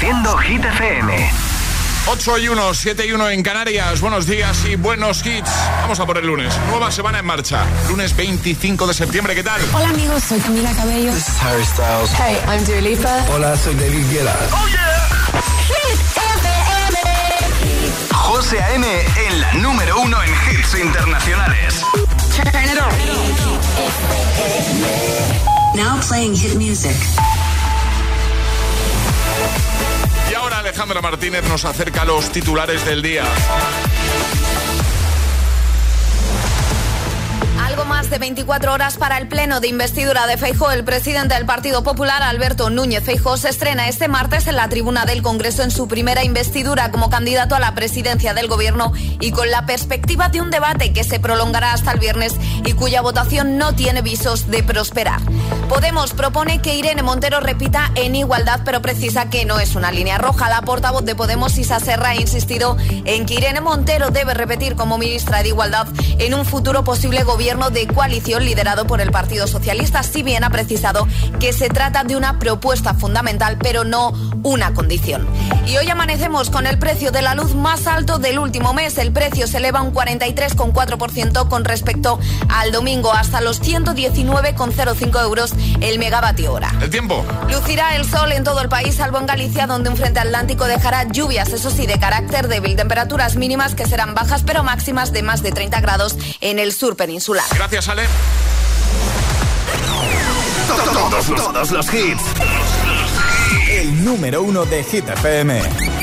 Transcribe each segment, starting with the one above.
Reproduciendo Hit FM. 8 y 1, 7 y 1 en Canarias. Buenos días y buenos hits. Vamos a por el lunes. Nueva semana en marcha. Lunes 25 de septiembre. ¿Qué tal? Hola amigos, soy Camila Cabello. This is Harry Styles. Hey, I'm Dua Lipa. Hola, soy David Guetta. ¡Oh, yeah! Hit FM. José A.M. en la número uno en hits internacionales. Turn it on. Now playing hit music. Y ahora Alejandra Martínez nos acerca a los titulares del día. Algo más de 24 horas para el pleno de investidura de Feijóo. El presidente del Partido Popular, Alberto Núñez Feijóo, se estrena este martes en la tribuna del Congreso en su primera investidura como candidato a la presidencia del gobierno y con la perspectiva de un debate que se prolongará hasta el viernes y cuya votación no tiene visos de prosperar. Podemos propone que Irene Montero repita en igualdad, pero precisa que no es una línea roja. La portavoz de Podemos, Isa Serra, ha insistido en que Irene Montero debe repetir como ministra de Igualdad en un futuro posible gobierno de coalición liderado por el Partido Socialista, si bien ha precisado que se trata de una propuesta fundamental, pero no una condición. Y hoy amanecemos con el precio de la luz más alto del último mes. El precio se eleva un 43,4% con respecto al domingo, hasta los 119,05 euros el megavatio hora. El tiempo. Lucirá el sol en todo el país, salvo en Galicia, donde un frente atlántico dejará lluvias, eso sí, de carácter débil. Temperaturas mínimas que serán bajas, pero máximas de más de 30 grados en el sur peninsular. Gracias, Ale. Todos los, todos los hits. El número uno de Hit FM.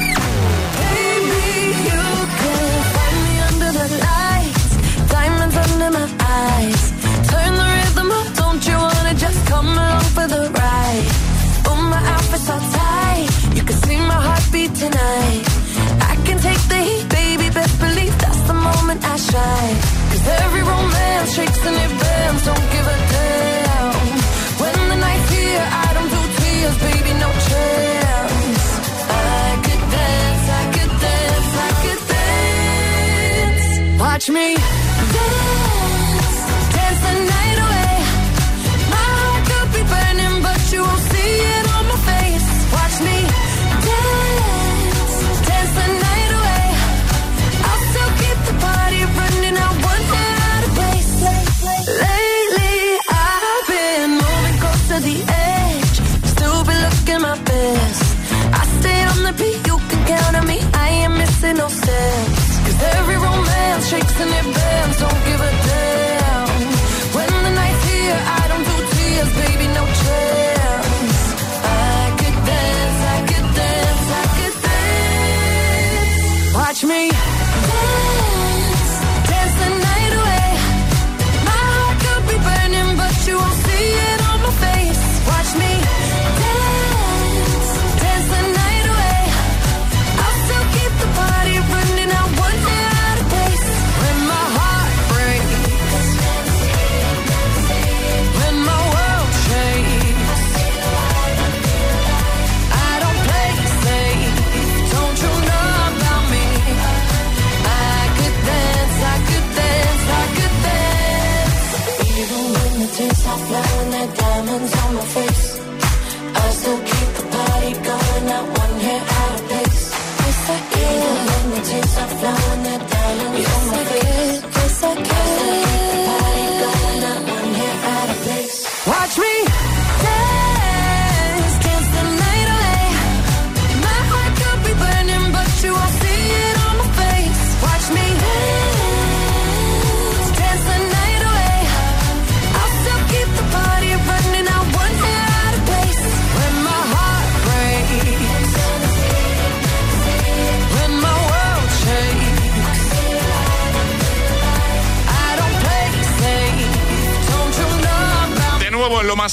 Dance. Watch me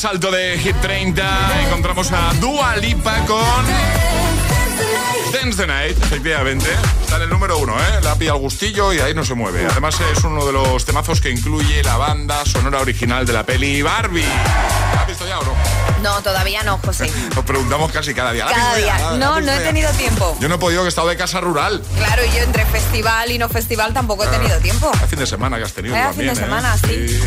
más alto de Hit 30 encontramos a Dua Lipa con Dance the Night, efectivamente. Está en el número uno, ¿eh? La pilla al gustillo y ahí no se mueve. Además es uno de los temazos que incluye la banda sonora original de la peli Barbie. ¿La has visto ya o no? No, todavía no, José. Nos preguntamos casi cada día. ¿La has Cada visto ya? día. ¿La has No, no he tenido tiempo. Yo no he podido que he estado de casa rural. Claro, yo entre festival y no festival tampoco he tenido tiempo. El fin de semana que has tenido también, fin de ¿eh? semana, sí.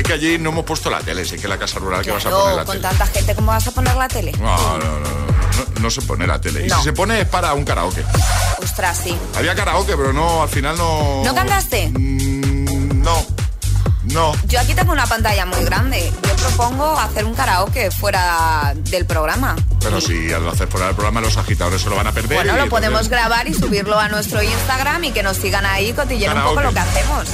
Es que allí no hemos puesto la tele, sí que la casa rural que vas a poner la con tele. tanta gente, ¿cómo vas a poner la tele? No, no, no, no, no, se pone la tele. Y si se pone es para un karaoke. Ostras, sí. Había karaoke, pero no, al final no. ¿No cantaste? Mm, no. No. Yo aquí tengo una pantalla muy grande. Yo propongo hacer un karaoke fuera del programa. Pero si al hacer fuera del programa los agitadores se lo van a perder. Bueno, lo podemos grabar y subirlo a nuestro Instagram y que nos sigan ahí cotillando un poco lo que hacemos.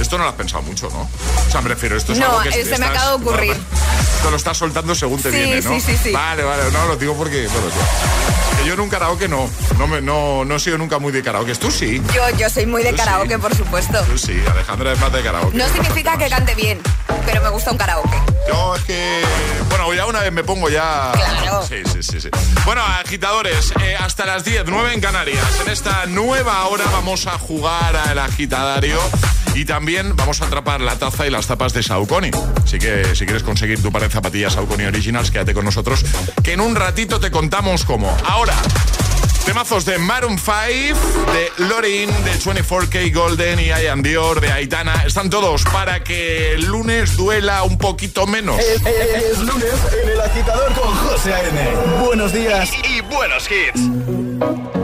Esto no lo has pensado mucho, ¿no? O sea, me refiero, esto es No, algo que eh, se me acaba de ocurrir. Esto lo estás soltando según te Sí, viene, ¿no? sí, sí, sí. Vale, vale, no, lo digo porque, bueno, que yo en un karaoke no, no, me, no, no he sido nunca muy de karaoke. Tú sí, Yo, yo soy muy de karaoke, sí. por supuesto. tú sí, Alejandra es más de karaoke. No significa que cante bien, pero me gusta un karaoke. Yo es que, bueno, ya una vez me pongo ya... Claro. Sí, sí, sí, sí. Bueno, agitadores, eh, hasta las 10, 9 en Canarias. En esta nueva hora vamos a jugar al agitadario y también vamos a atrapar la taza y las tapas de Saucony. Así que si quieres conseguir tu par de zapatillas Saucony Originals, quédate con nosotros, que en un ratito te contamos cómo. Ahora... Temazos de Maroon 5, de Lorin, de 24K Golden y Ian Dior, de Aitana. Están todos para que el lunes duela un poquito menos. Es, es- es lunes en el agitador con José A.N. Buenos días. Y buenos hits.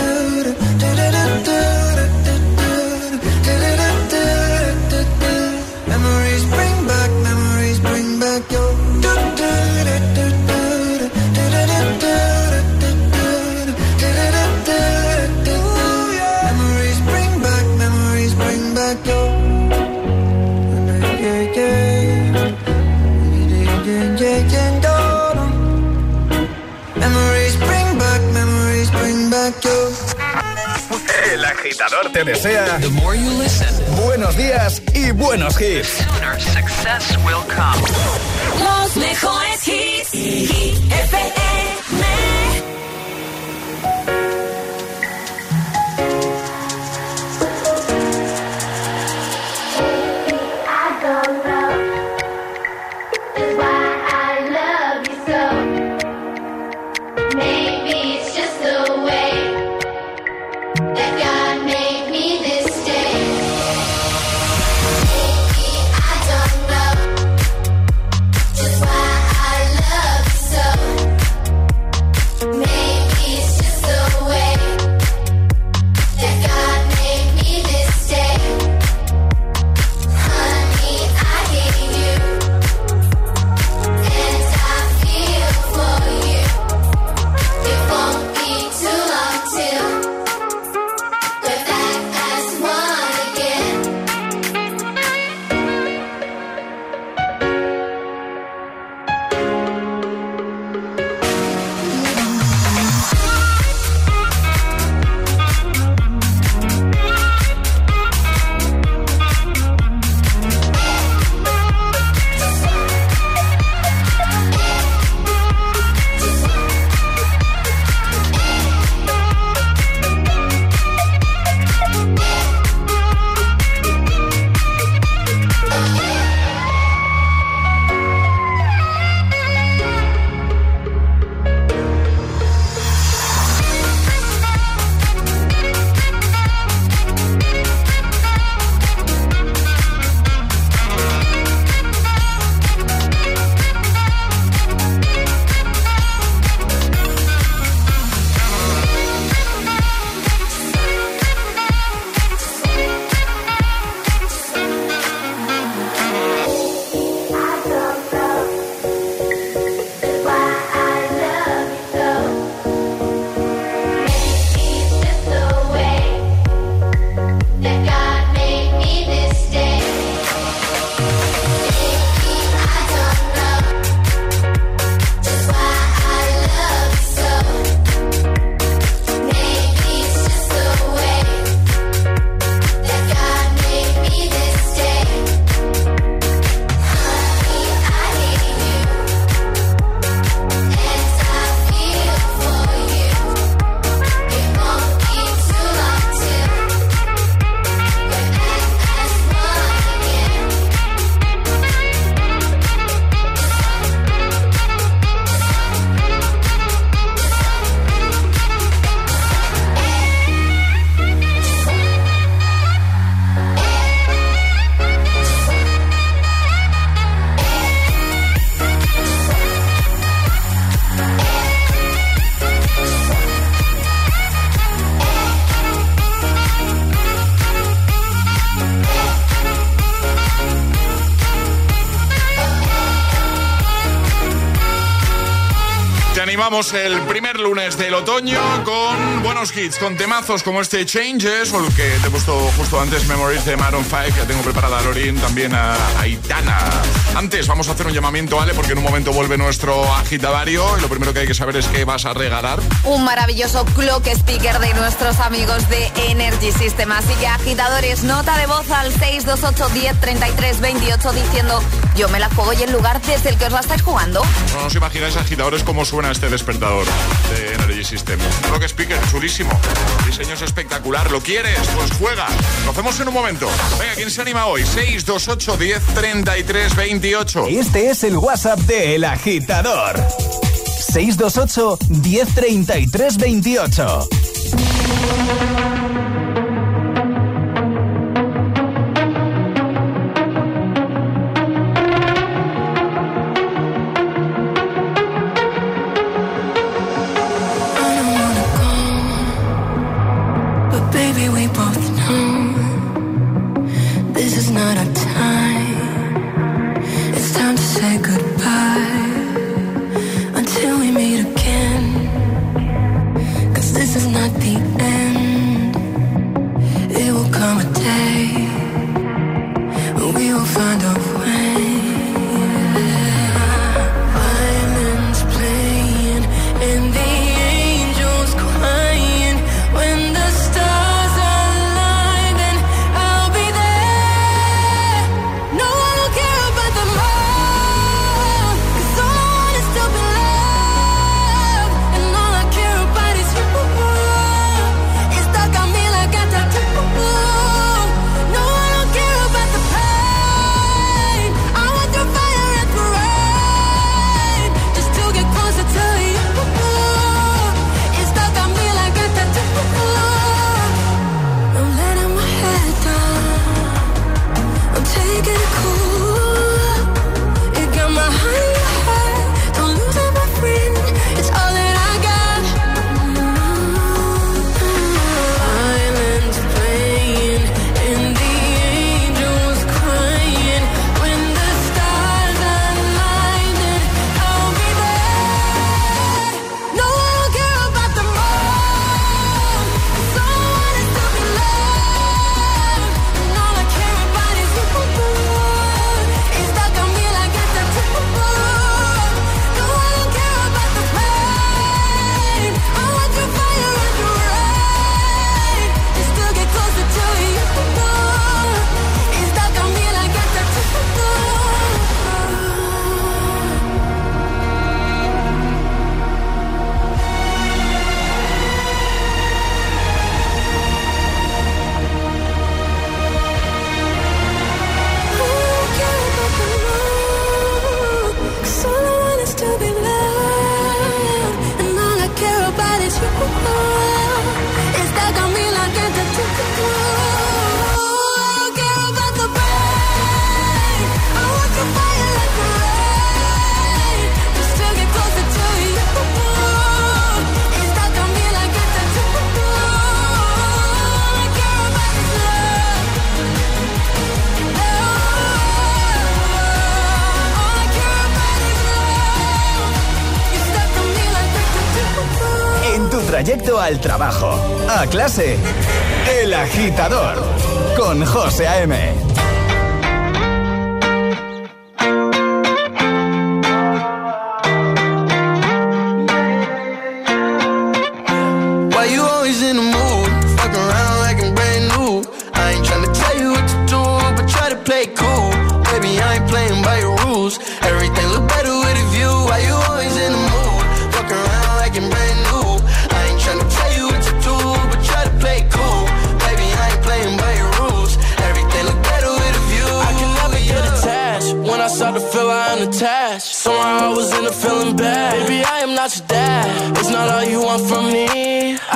Te desea The more you listen, buenos días y buenos hits. Los mejores hits. Y el primer lunes de otoño con buenos hits, con temazos como este Changes o el que te he puesto justo antes, Memories de Maroon 5, que tengo preparada a Lorin, también a Aitana. Antes vamos a hacer un llamamiento, ¿vale? Porque en un momento vuelve nuestro agitadario y lo primero que hay que saber es que vas a regalar. Un maravilloso clock speaker de nuestros amigos de Energy System. Así que agitadores, nota de voz al 628 10 33 28 diciendo yo me la juego y el lugar desde el que os la estáis jugando. No os imagináis agitadores cómo suena este despertador de Energy System. Rock speaker, chulísimo. Diseño es espectacular. ¿Lo quieres? Pues juega. Nos vemos en un momento. Venga, ¿quién se anima hoy? 628 10 33 28. Este es el WhatsApp de El Agitador. 628 10 33 28. clase. El agitador con José A.M.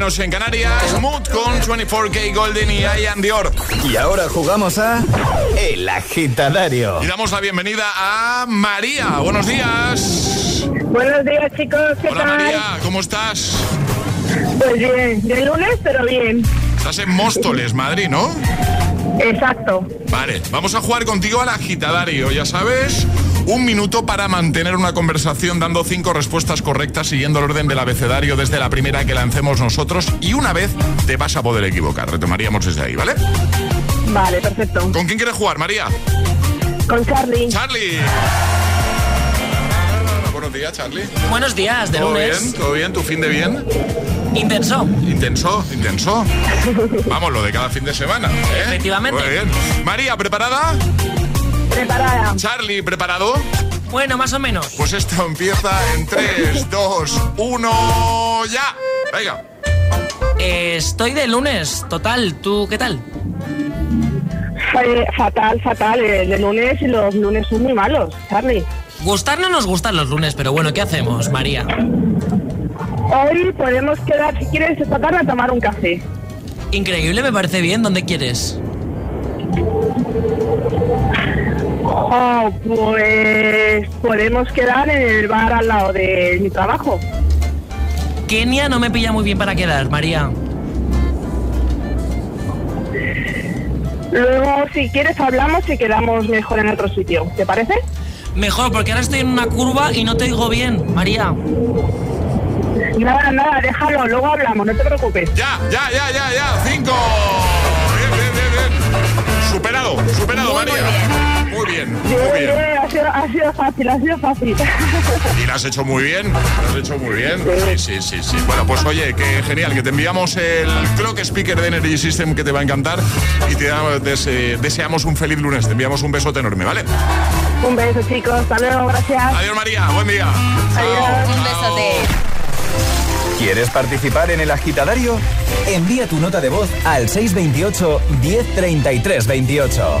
Menos en Canarias. Mood con 24K Golden y Ian Dior. Y ahora jugamos a El Agitadario. Y damos la bienvenida a María. Buenos días. Buenos días, chicos. ¿Qué Hola tal? María, ¿cómo estás? Pues bien, de lunes, pero bien. Estás en Móstoles, Madrid, ¿no? Exacto. Vale, vamos a jugar contigo al agitadario, ya sabes. Un minuto para mantener una conversación dando cinco respuestas correctas siguiendo el orden del abecedario desde la primera que lancemos nosotros y una vez te vas a poder equivocar. Retomaríamos desde ahí, ¿vale? Vale, perfecto. ¿Con quién quieres jugar, María? Con Charlie. Charlie. Buenos días, Charlie. Buenos días, de ¿Todo lunes. bien? ¿Todo bien? ¿Tu fin de bien? Intenso. Intenso, intenso. Vamos, lo de cada fin de semana. ¿eh? Efectivamente. Muy bien. María, ¿preparada? Preparada. Charlie, ¿preparado? Bueno, más o menos. Pues esto empieza en 3, 2, 1, ya. Venga. Eh, estoy de lunes, total. ¿Tú qué tal? Fue fatal, fatal. eh, De lunes y los lunes son muy malos, Charlie. Gustar no nos gustan los lunes, pero bueno, ¿qué hacemos, María? Hoy podemos quedar, si quieres, esta tarde a tomar un café. Increíble, me parece bien. ¿Dónde quieres? Oh, pues podemos quedar en el bar al lado de mi trabajo. Kenia no me pilla muy bien para quedar, María. Luego, si quieres, hablamos y quedamos mejor en otro sitio. ¿Te parece? Mejor, porque ahora estoy en una curva y no te oigo bien, María. Nada, nada, déjalo, luego hablamos, no te preocupes. Ya, ya, ya, ya, ya. 5. Bien, bien, bien, bien. Superado, superado, María. Muy bien, muy Bien, bien. bien, ha sido, ha sido fácil, ha sido fácil. Y lo has hecho muy bien, lo has hecho muy bien. Sí, sí, sí, sí. Bueno, pues oye, que genial, que te enviamos el Clock Speaker de Energy System que te va a encantar y te damos- dese- deseamos un feliz lunes. Te enviamos un besote enorme, ¿vale? Un beso, chicos. Hasta luego, gracias. Adiós, María. Buen día. Adiós. Un besote. ¿Quieres participar en El Agitadario? Envía tu nota de voz al 628 1033 28.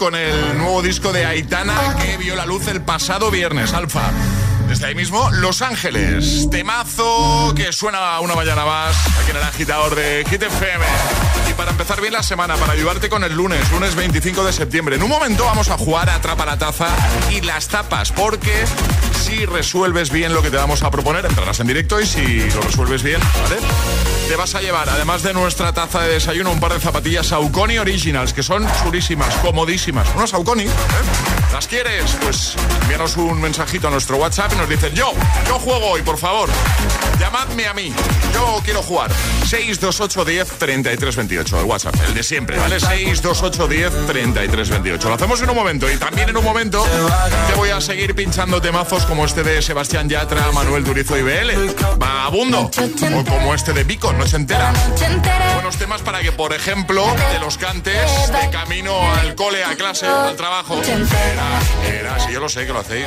con el nuevo disco de Aitana que vio la luz el pasado viernes, Alfa. Desde ahí mismo, Los Ángeles. Temazo que suena una mañana más aquí en el agitador de Hit. Y para empezar bien la semana, para ayudarte con el lunes, lunes 25 de septiembre. En un momento vamos a jugar a Atrapa la Taza y las tapas, porque resuelves bien lo que te vamos a proponer, entrarás en directo y si lo resuelves bien, ¿vale? Te vas a llevar, además de nuestra taza de desayuno, un par de zapatillas Saucony Originals, que son chulísimas, comodísimas. Unas Saucony, ¿eh? ¿Las quieres? Pues envíanos un mensajito a nuestro WhatsApp y nos dicen, yo, yo juego hoy, por favor. Llamadme a mí, yo quiero jugar. 628 10 33 28, el WhatsApp, el de siempre, ¿vale? 628 10 33 28. Lo hacemos en un momento y también en un momento te voy a seguir pinchando temazos como este de Sebastián Yatra, Manuel Durizo y BL. Vagabundo. O como este de Vico, Noche entera. Buenos temas para que, por ejemplo, te los cantes de camino al cole, a clase, al trabajo. Sí, yo lo sé que lo hacéis.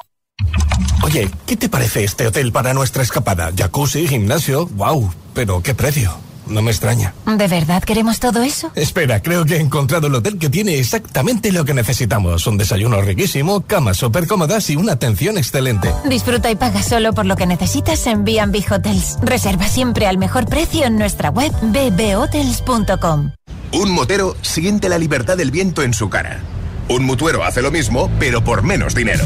Oye, ¿qué te parece este hotel para nuestra escapada? Jacuzzi, gimnasio, wow, pero ¿qué precio? No me extraña. ¿De verdad queremos todo eso? Espera, creo que he encontrado el hotel que tiene exactamente lo que necesitamos. Un desayuno riquísimo, camas súper cómodas y una atención excelente. Disfruta y paga solo por lo que necesitas en B&B Hotels. Reserva siempre al mejor precio en nuestra web bbhotels.com. Un motero siente la libertad del viento en su cara. Un mutuero hace lo mismo, pero por menos dinero.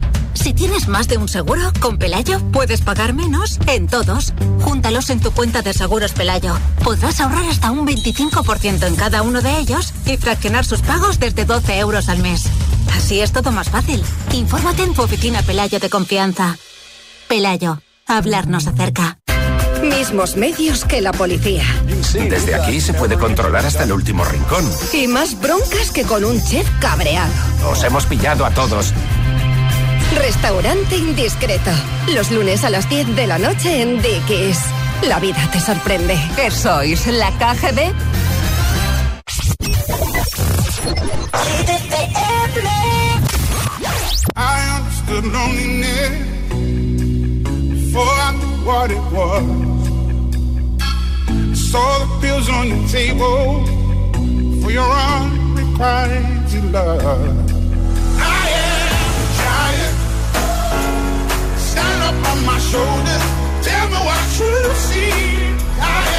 Si tienes más de un seguro, con Pelayo puedes pagar menos en todos. Júntalos en tu cuenta de seguros Pelayo. Podrás ahorrar hasta un 25% en cada uno de ellos y fraccionar sus pagos desde 12 euros al mes. Así es todo más fácil. Infórmate en tu oficina Pelayo de confianza. Pelayo, hablarnos acerca. Mismos medios que la policía. Desde aquí se puede controlar hasta el último rincón. Y más broncas que con un chef cabreado. Os hemos pillado a todos. Restaurante Indiscreto. Los lunes a las 10 de la noche en Dickies. La vida te sorprende. ¿Qué sois? ¿La KGB? I understood loneliness before I knew what it was. I saw the pills on your table for your unrequited love. I am up on my shoulders. Tell me what you see. I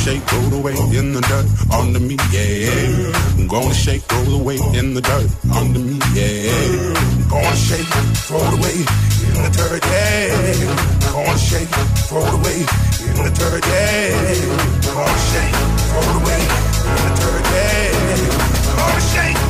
shake, roll away in the dirt under me, yeah. Gonna shake, roll away in the dirt under me, yeah. Gonna shake, throw it away in the dirt, yeah. Gonna shake, throw it away in the dirt, yeah. Gonna shake, throw it away in the dirt, yeah. Gonna shake,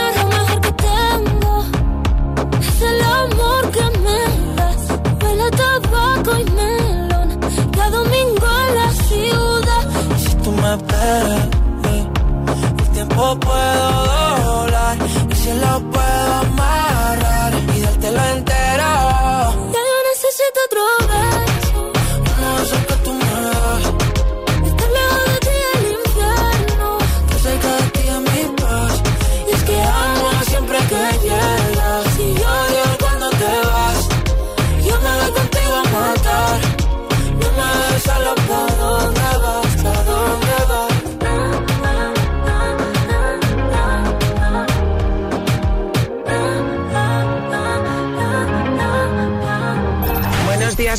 tabaco y melón. Cada domingo en la ciudad. Si tú me esperas, eh, el tiempo puedo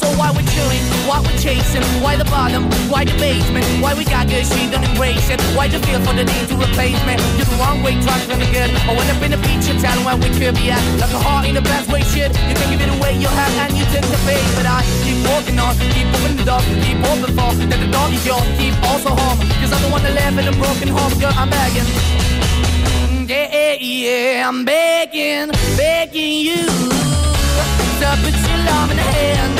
soul. Why we chewing? Why we chasing? Why the bottom? Why the basement? Why we got good, she don't? Why the feel for the need to replace me? You're the wrong way, trying to be good. I went up in the feature town where we could be at. Like a heart in the best way, shit. You can give it away, you have, and you take the bait. But I keep walking on, keep moving the dog, keep open for. That the dog is yours, keep also home. Cause I'm the one that live in a broken home, girl, I'm begging. Yeah, yeah, yeah, I'm begging, begging you to put your love in the hand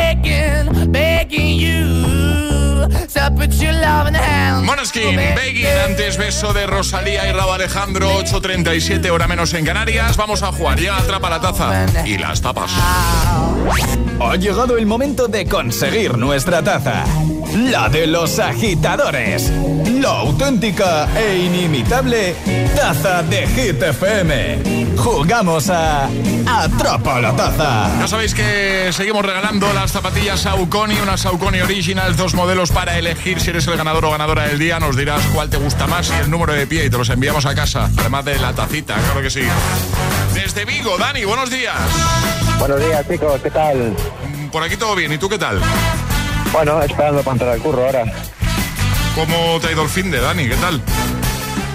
To put your loving hand Moneskin, Begging, antes beso de Rosalía y Raúl Alejandro, 8.37 hora menos en Canarias. Vamos a jugar, ya atrapa la taza y las tapas. Ha llegado el momento de conseguir nuestra taza. La de los agitadores. La auténtica e inimitable taza de Hit FM. Jugamos a Atrapa la taza. Ya sabéis que seguimos regalando las zapatillas Saucony, unas Saucony Originals, dos modelos para elegir si eres el ganador o ganadora del día. Nos dirás cuál te gusta más y el número de pie y te los enviamos a casa. Además de la tacita, claro que sí. Desde Vigo, Dani, buenos días. Buenos días, chicos, ¿qué tal? Por aquí todo bien, ¿y tú qué tal? Bueno, esperando para entrar al curro ahora. ¿Cómo te ha ido el fin de Dani? ¿Qué tal?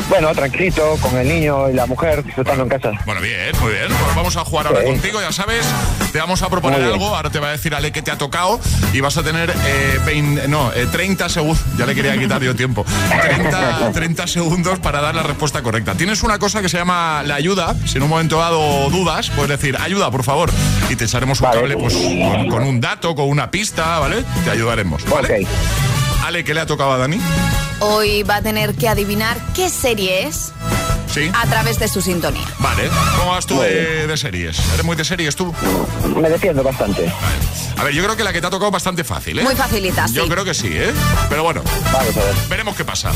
Bueno, tranquilito, con el niño y la mujer disfrutando en casa. Bueno, bien, muy bien. Pues vamos a jugar ahora Sí. contigo, ya sabes. Te vamos a proponer algo. Ahora te va a decir Ale que te ha tocado y vas a tener eh, 20 no, eh, 30 segundos. Ya le quería quitar yo tiempo. 30, 30 segundos para dar la respuesta correcta. Tienes una cosa que se llama la ayuda. Si en un momento dado dudas, puedes decir ayuda, por favor. Y te echaremos un cable pues, con, con un dato, con una pista, ¿vale? Te ayudaremos. ¿vale? Ale, ¿qué le ha tocado a Dani? Hoy va a tener que adivinar qué serie es Sí. a través de su sintonía. Vale. ¿Cómo vas tú de, de series? ¿Eres muy de series tú? Me defiendo bastante. A ver, yo creo que la que te ha tocado bastante fácil, ¿eh? Muy facilita, Yo sí. creo que sí, ¿eh? Pero bueno, Vamos a ver. veremos qué pasa.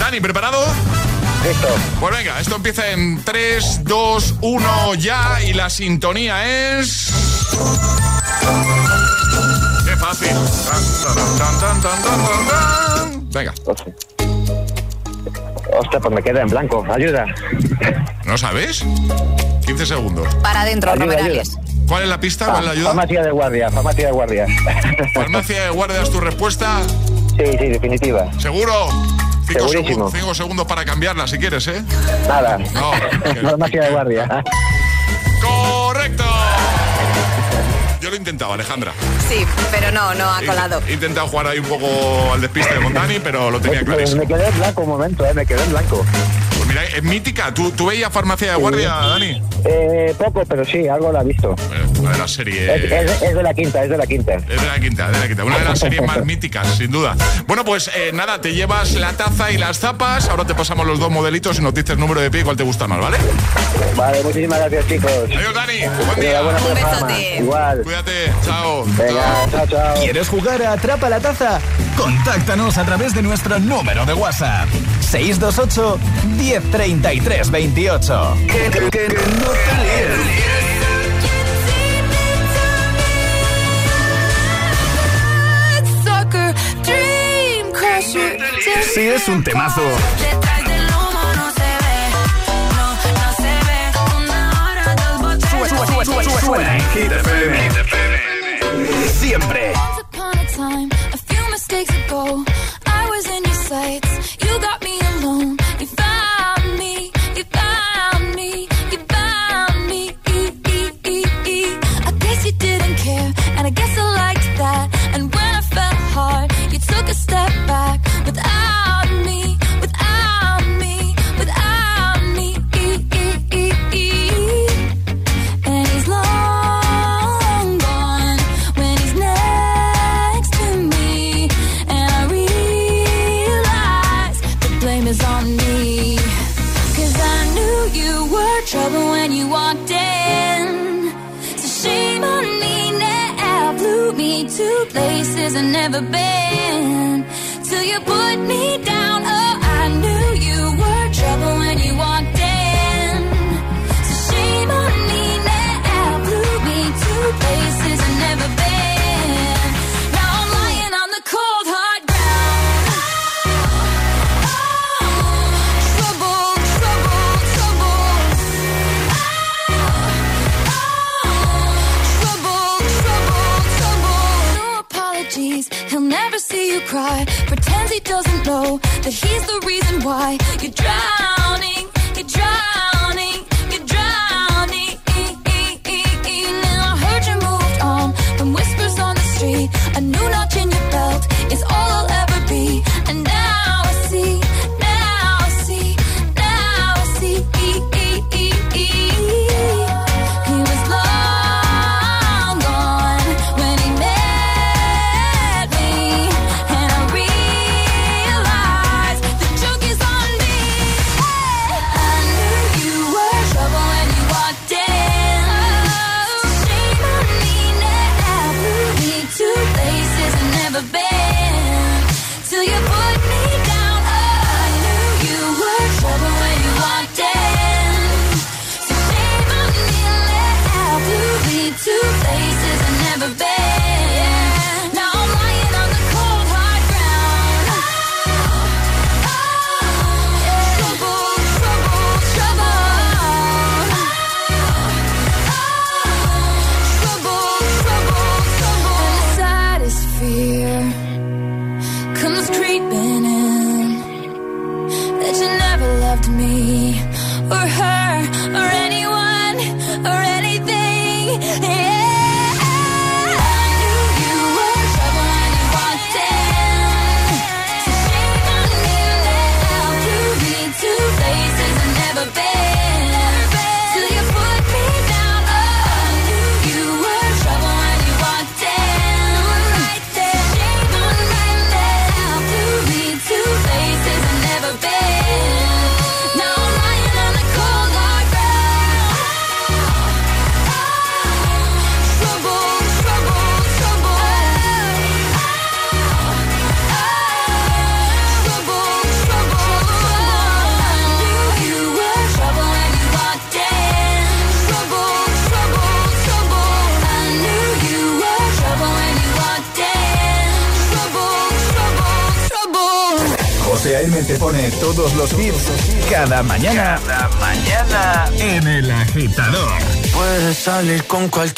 Dani, ¿preparado? Listo. Pues venga, esto empieza en 3, 2, 1 ya y la sintonía es... Fácil. Venga, Hostia, pues me queda en blanco. Ayuda. ¿no sabes? 15 segundos. Para adentro, Romerales. ¿Cuál es la pista? ¿Cuál es la ayuda? Farmacia de guardia, farmacia de guardia. Farmacia de guardias, tu respuesta. Sí, sí, definitiva. ¿Seguro? Cinco, Segurísimo. segun- cinco segundos para cambiarla si quieres, ¿eh? Nada. No. Farmacia de guardia. Intentado, Alejandra. Sí, pero no, no ha colado. He intentado jugar ahí un poco al despiste con Dani, pero lo tenía Me, clarísimo. me quedé en blanco un momento, eh, me quedé en blanco. Mira, es mítica. ¿Tú, tú veías farmacia de guardia, Dani? Eh, poco, pero sí, algo la he visto. Una de las series. Es, es- es de la quinta, es de la quinta. Es de la quinta, de la quinta. Una de las series más míticas, sin duda. Bueno, pues eh, nada, te llevas la taza y las zapas. Ahora te pasamos los dos modelitos y nos dices el número de pie y cuál te gusta más, ¿vale? Vale, muchísimas gracias, chicos. Adiós, Dani. Buen día. Un besote. Igual. Cuídate. Chao. Venga, chao, chao. ¿Quieres jugar a Atrapa la Taza? Contáctanos a través de nuestro número de WhatsApp. 628 1033 28. Que, que- que no te. Si es un temazo, Detrás del humo no se ve, no, no se ve. Una hora, dos botellas. suena en Hit FM. Siempre. Once upon a time, a few mistakes ago, I was in your sights. You got me step back con cualquier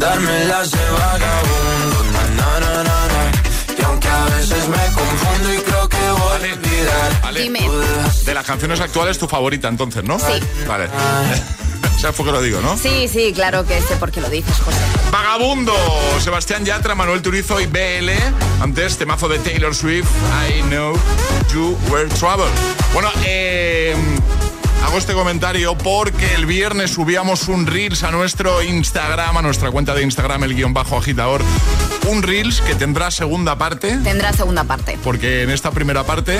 Na. darme las de vagabundo, na, na, na, na, na. y aunque a veces me confundo y creo que voy a olvidar. Ale, Dime. de las canciones actuales, tu favorita entonces, ¿no? Sí. Vale. o sea, fue que lo digo, ¿no? Sí, sí, claro que sé por qué lo dices, José. Vagabundo, Sebastián Yatra, Manuel Turizo y BL. Antes, temazo de Taylor Swift, I Know You Were Trouble. Bueno, eh, hago este comentario porque el viernes subíamos un Reels a nuestro Instagram, a nuestra cuenta de Instagram, el guion bajo agitador. Un Reels que tendrá segunda parte. Tendrá segunda parte. Porque en esta primera parte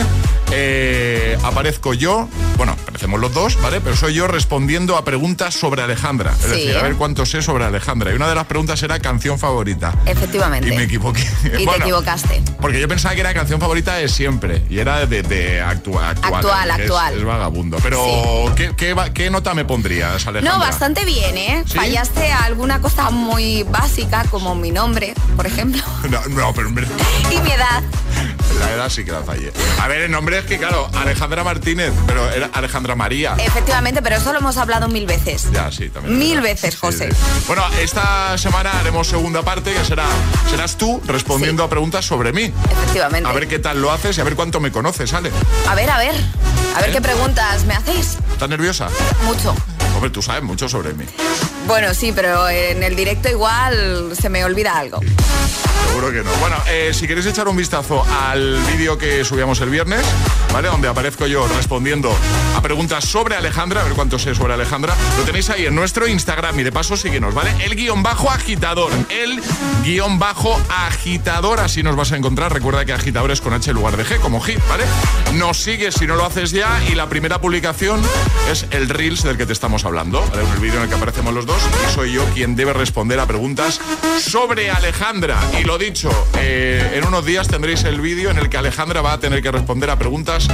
eh, aparezco yo, bueno, aparecemos los dos, ¿vale? Pero soy yo respondiendo a preguntas sobre Alejandra. Es Sí. decir, a ver cuánto sé sobre Alejandra. Y una de las preguntas era canción favorita. Efectivamente. Y me equivoqué. Y te equivocaste. Porque yo pensaba que era canción favorita de siempre. Y era de, de actua- actual. Actual, es- actual. Es, vagabundo. Pero, ¿qué, qué, qué nota me pondrías, Alejandra? No, bastante bien, ¿eh? ¿Sí? Fallaste a alguna cosa muy básica, como mi nombre, por ejemplo, No, no, pero hombre, y mi edad. la edad sí que la fallé. A ver, el nombre es que, claro, Alejandra Martínez, pero era Alejandra María. Efectivamente, pero eso lo hemos hablado mil veces. Ya, sí, también. Mil veces, José. Bueno, esta semana haremos segunda parte que será serás tú respondiendo a preguntas sobre mí. Efectivamente. A ver qué tal lo haces y a ver cuánto me conoces, Ale. A ver, a ver. A ver ¿Eh? qué preguntas me hacéis. ¿Estás nerviosa? Mucho. Tú sabes mucho sobre mí. Bueno, sí, pero en el directo igual se me olvida algo. Seguro que no. Bueno, eh, si queréis echar un vistazo al vídeo que subíamos el viernes, ¿vale? Donde aparezco yo respondiendo a preguntas sobre Alejandra, a ver cuánto sé sobre Alejandra, lo tenéis ahí en nuestro Instagram y de paso síguenos, ¿vale? El guion bajo agitador. El guion bajo agitador, así nos vas a encontrar. Recuerda que agitador es con H en lugar de G, como hit, ¿vale? Nos sigues si no lo haces ya y la primera publicación es el Reels del que te estamos hablando. El vídeo en el que aparecemos los dos y soy yo quien debe responder a preguntas sobre Alejandra. Y lo dicho, eh, en unos días tendréis el vídeo en el que Alejandra va a tener que responder a preguntas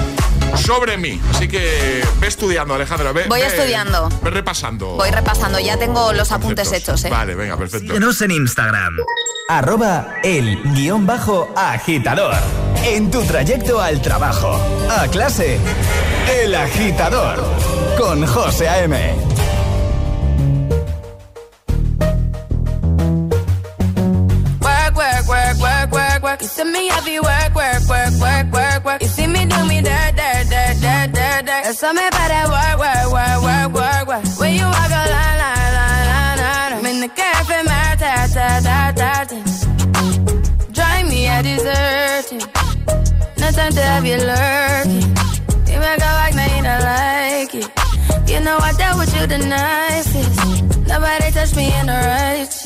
sobre mí. Así que ve estudiando, Alejandra. Ve, Voy ve- estudiando. Ve repasando. Voy repasando, ya tengo los apuntes hechos, ¿eh? Vale, venga, perfecto. Síguenos en Instagram. Arroba el guion bajo agitador. En tu trayecto al trabajo, a clase, el agitador. Con José A.M. work. You see me heavy work, work, work, work, work, work. You see me do me dirt, dirt, dirt, dirt, dirt, dirt. All me about that work, work, work, work, work, work. When you walk a line, line, line, line, line. I'm in the cafe, my ta, ta, ta, ta, ta. Drive me a dessert. No time to have you lurking. You make a like, now you don't like it. You know I dealt with you the nicest. Nobody touched me in the righteous.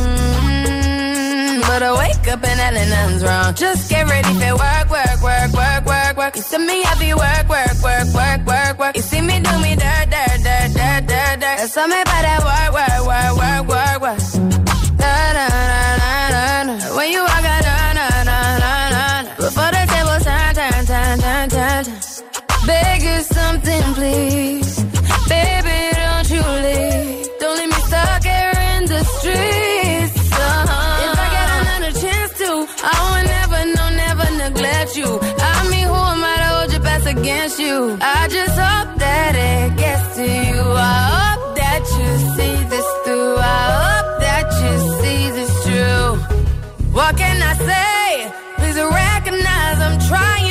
but I wake up and I nothing's wrong. Just get ready for work, work, work, work, work, work. You see me, I be work, work, work, work, work, work. You see me do me dirt, dirt, dirt, dirt, dirt, dirt. That's all me about that work, work, work, work, work, work. Da, da, da, da, da, da. When you walk out, da, da, da, da, da. Before the table turn, turn, turn, turn, turn, turn. Beg you something, please. Baby, against you. I just hope that it gets to you. I hope that you see this through. I hope that you see this true. What can I say? Please recognize I'm trying,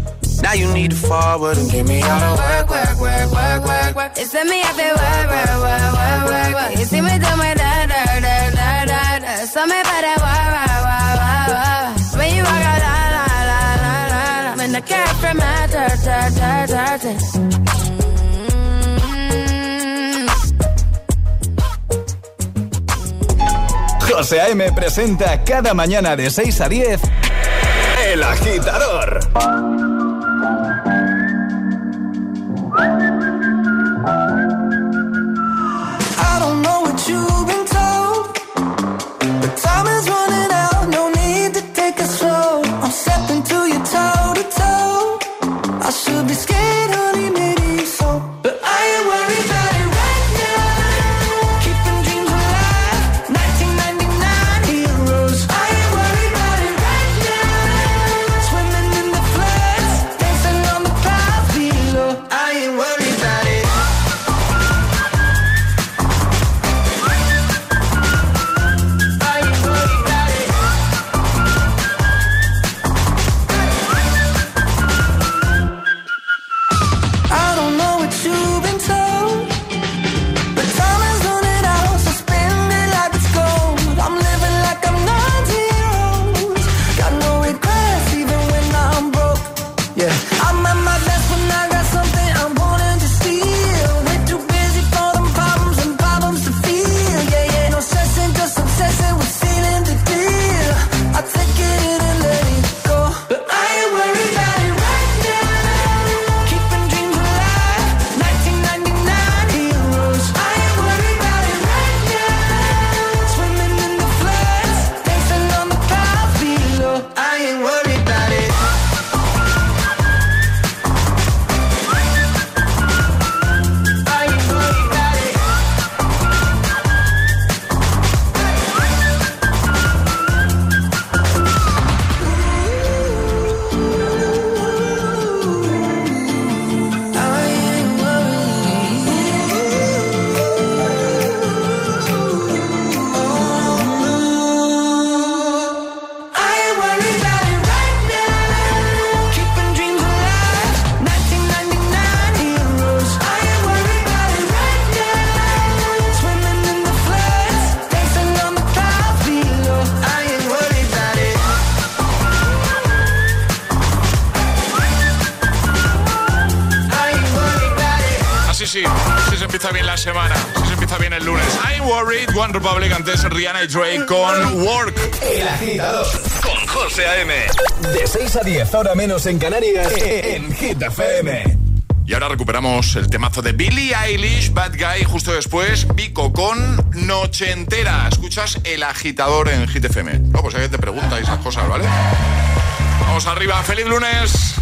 Now you need to forward and give me all the work, work, work, work, work, work. It's me, I feel work, work, work, work, work, work. You see me da, da, da, da, da, da. So me para. When you walk out, la, la, la, la, la, la. When the cat from my ta, ta, ta, ta, ta. José A.M. presenta cada mañana de 6 a 10 El Agitador. 10, ahora menos en Canarias, en Hit FM. Y ahora recuperamos el temazo de Billie Eilish, Bad Guy, justo después, Vico con Noche Entera. Escuchas el agitador en Hit FM. No, pues alguien te pregunta esas cosas, ¿vale? Vamos arriba, feliz lunes.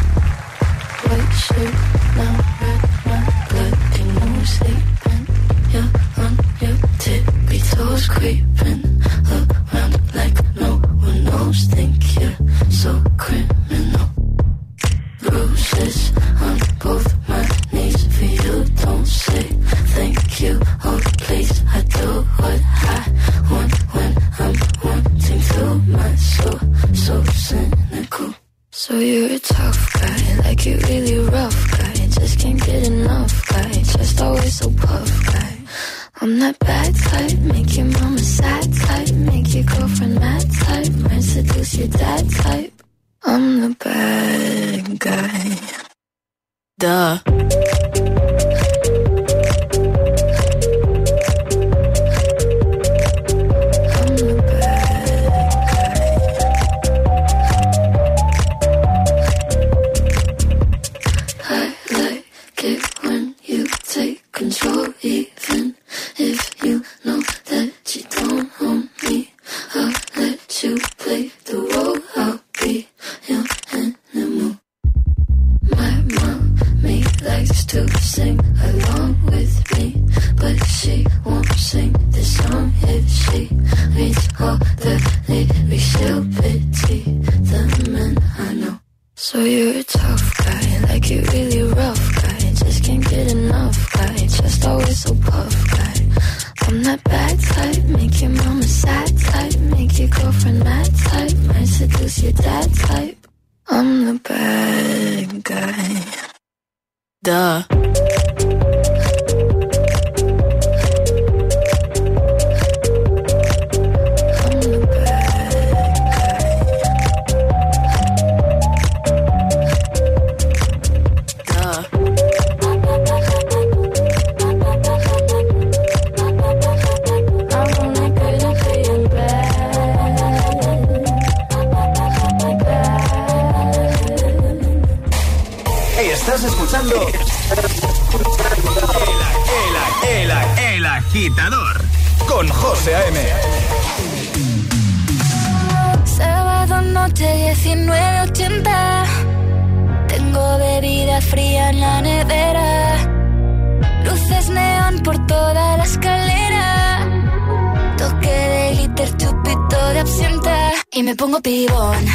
me pongo pibón.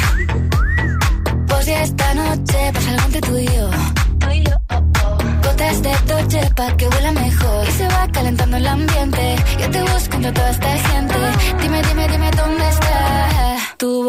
Pues si esta noche pasa algo entre tú y yo. Oh, oh. Gotas de toche pa' que huela mejor. Y se va calentando el ambiente. Yo te busco entre toda esta gente. Dime, dime, dime dónde estás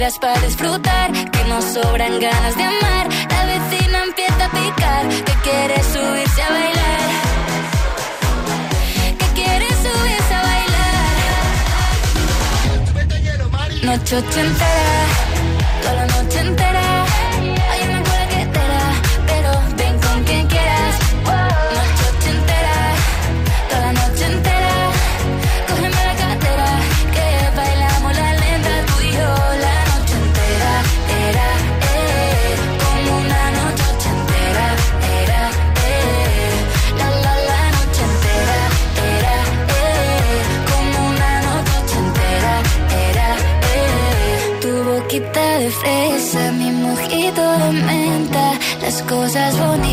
para disfrutar, que nos sobran ganas de amar. La vecina empieza a picar, que quiere subirse a bailar. Que quiere subirse a bailar. Noche entera goes as one